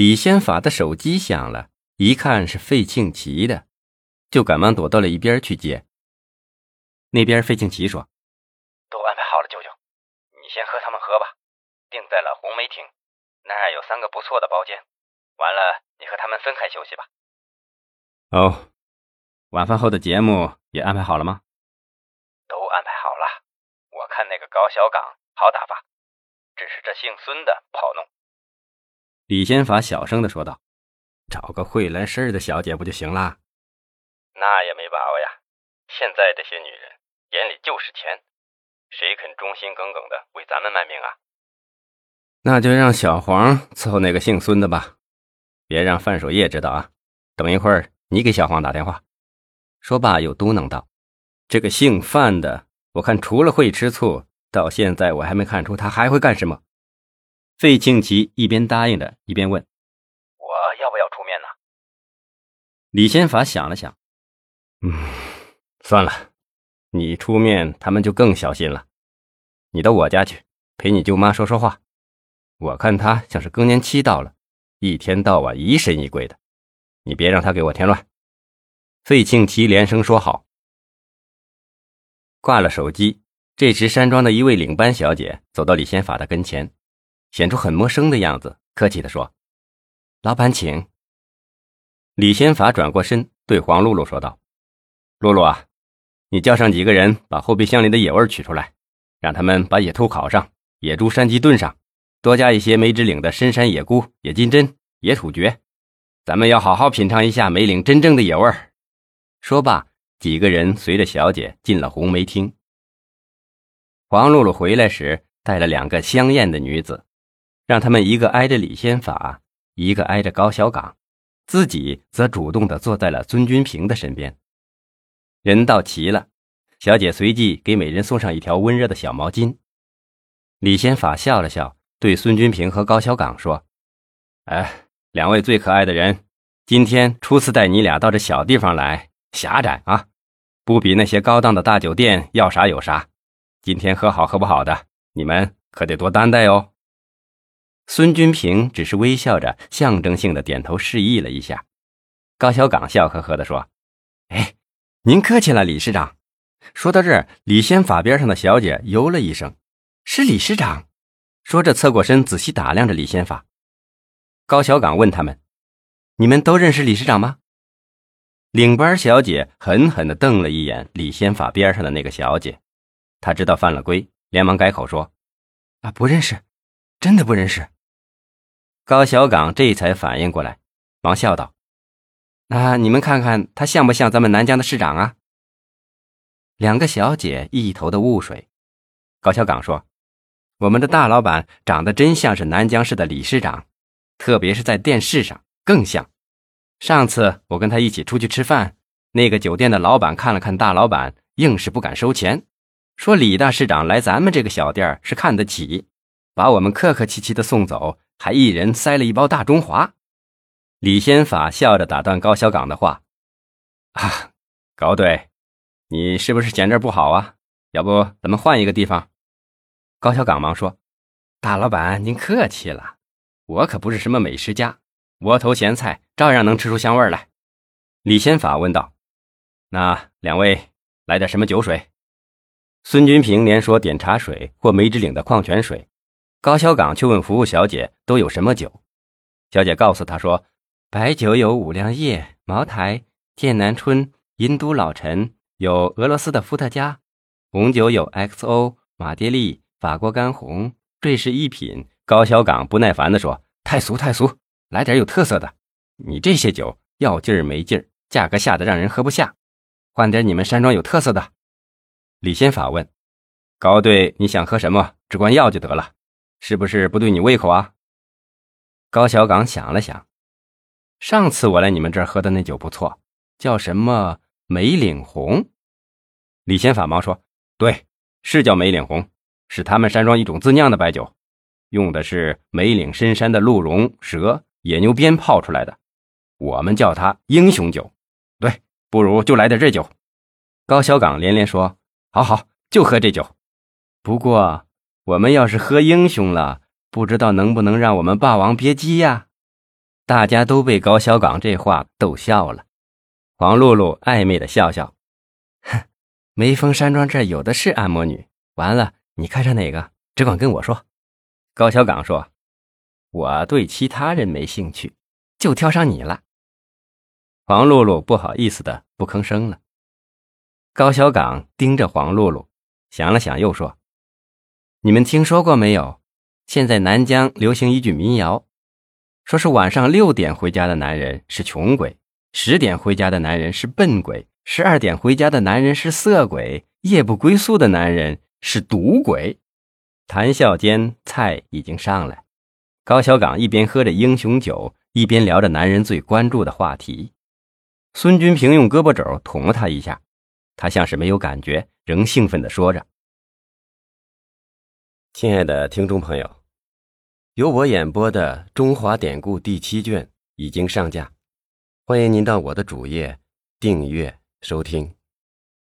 李先法的手机响了，一看是费庆奇的，就赶忙躲到了一边去接。那边费庆奇说：“都安排好了，舅舅，你先和他们喝吧，定在了红梅亭，那儿有三个不错的包间。完了，你和他们分开休息吧。”哦，晚饭后的节目也安排好了吗？都安排好了。我看那个高小岗好打发，只是这姓孙的不好弄。李先法小声的说道：“找个会来事儿的小姐不就行啦？”那也没把握呀。现在这些女人眼里就是钱，谁肯忠心耿耿的为咱们卖命啊？那就让小黄伺候那个姓孙的吧，别让范守业知道啊。等一会儿。你给小黄打电话。说罢，又嘟囔道：“这个姓范的，我看除了会吃醋，到现在我还没看出他还会干什么。”费庆奇一边答应着，一边问：“我要不要出面呢？”李先法想了想：“嗯，算了，你出面，他们就更小心了。你到我家去陪你舅妈说说话。我看她像是更年期到了，一天到晚疑神疑鬼的。”你别让他给我添乱。费庆奇连声说好。挂了手机，这时山庄的一位领班小姐走到李先法的跟前，显出很陌生的样子，客气地说：“老板，请。”李先法转过身对黄露露说道：“露露啊，你叫上几个人，把后备箱里的野味取出来，让他们把野兔烤上，野猪山鸡炖上，多加一些梅子岭的深山野菇、野金针、野土蕨。”咱们要好好品尝一下梅岭真正的野味。说罢，几个人随着小姐进了红梅厅。黄露露回来时带了两个香艳的女子，让他们一个挨着李先法，一个挨着高小岗，自己则主动的坐在了孙君平的身边。人到齐了，小姐随即给每人送上一条温热的小毛巾。李先法笑了笑，对孙君平和高小岗说：“哎。”两位最可爱的人，今天初次带你俩到这小地方来，狭窄啊，不比那些高档的大酒店要啥有啥。今天喝好喝不好的，你们可得多担待哦。孙君平只是微笑着，象征性的点头示意了一下。高小岗笑呵呵的说：“哎，您客气了，李师长。”说到这儿，李先法边上的小姐哟了一声：“是李师长。”说着侧过身，仔细打量着李先法。高小岗问他们：“你们都认识李师长吗？”领班小姐狠狠地瞪了一眼李先法边上的那个小姐，她知道犯了规，连忙改口说：“啊，不认识，真的不认识。”高小岗这才反应过来，忙笑道：“那你们看看他像不像咱们南疆的市长啊？”两个小姐一头的雾水。高小岗说：“我们的大老板长得真像是南疆市的理事长。”特别是在电视上更像。上次我跟他一起出去吃饭，那个酒店的老板看了看大老板，硬是不敢收钱，说李大市长来咱们这个小店是看得起，把我们客客气气的送走，还一人塞了一包大中华。李先法笑着打断高小岗的话：“啊，高队，你是不是嫌这儿不好啊？要不咱们换一个地方？”高小岗忙说：“大老板您客气了。”我可不是什么美食家，窝头咸菜照样能吃出香味来。李先法问道：“那两位来点什么酒水？”孙君平连说点茶水或梅子岭的矿泉水，高小岗去问服务小姐都有什么酒。小姐告诉他说：“白酒有五粮液、茅台、剑南春、银都老陈，有俄罗斯的伏特加；红酒有 XO、马爹利、法国干红、瑞士一品。”高小岗不耐烦地说：“太俗太俗，来点有特色的。你这些酒要劲儿没劲儿，价格下的让人喝不下。换点你们山庄有特色的。”李先法问：“高队，你想喝什么？只管要就得了，是不是不对你胃口啊？”高小岗想了想：“上次我来你们这儿喝的那酒不错，叫什么梅岭红？”李先法忙说：“对，是叫梅岭红，是他们山庄一种自酿的白酒。”用的是梅岭深山的鹿茸、蛇、野牛鞭泡出来的，我们叫它英雄酒。对，不如就来点这酒。高小岗连连说：“好好，就喝这酒。不过，我们要是喝英雄了，不知道能不能让我们霸王别姬呀？”大家都被高小岗这话逗笑了。黄露露暧昧的笑笑，哼，梅峰山庄这有的是按摩女。完了，你看上哪个，只管跟我说。高小岗说：“我对其他人没兴趣，就挑上你了。”黄露露不好意思的不吭声了。高小岗盯着黄露露，想了想，又说：“你们听说过没有？现在南疆流行一句民谣，说是晚上六点回家的男人是穷鬼，十点回家的男人是笨鬼，十二点回家的男人是色鬼，夜不归宿的男人是赌鬼。”谈笑间，菜已经上来。高小岗一边喝着英雄酒，一边聊着男人最关注的话题。孙军平用胳膊肘捅了他一下，他像是没有感觉，仍兴奋地说着：“亲爱的听众朋友，由我演播的《中华典故》第七卷已经上架，欢迎您到我的主页订阅收听。”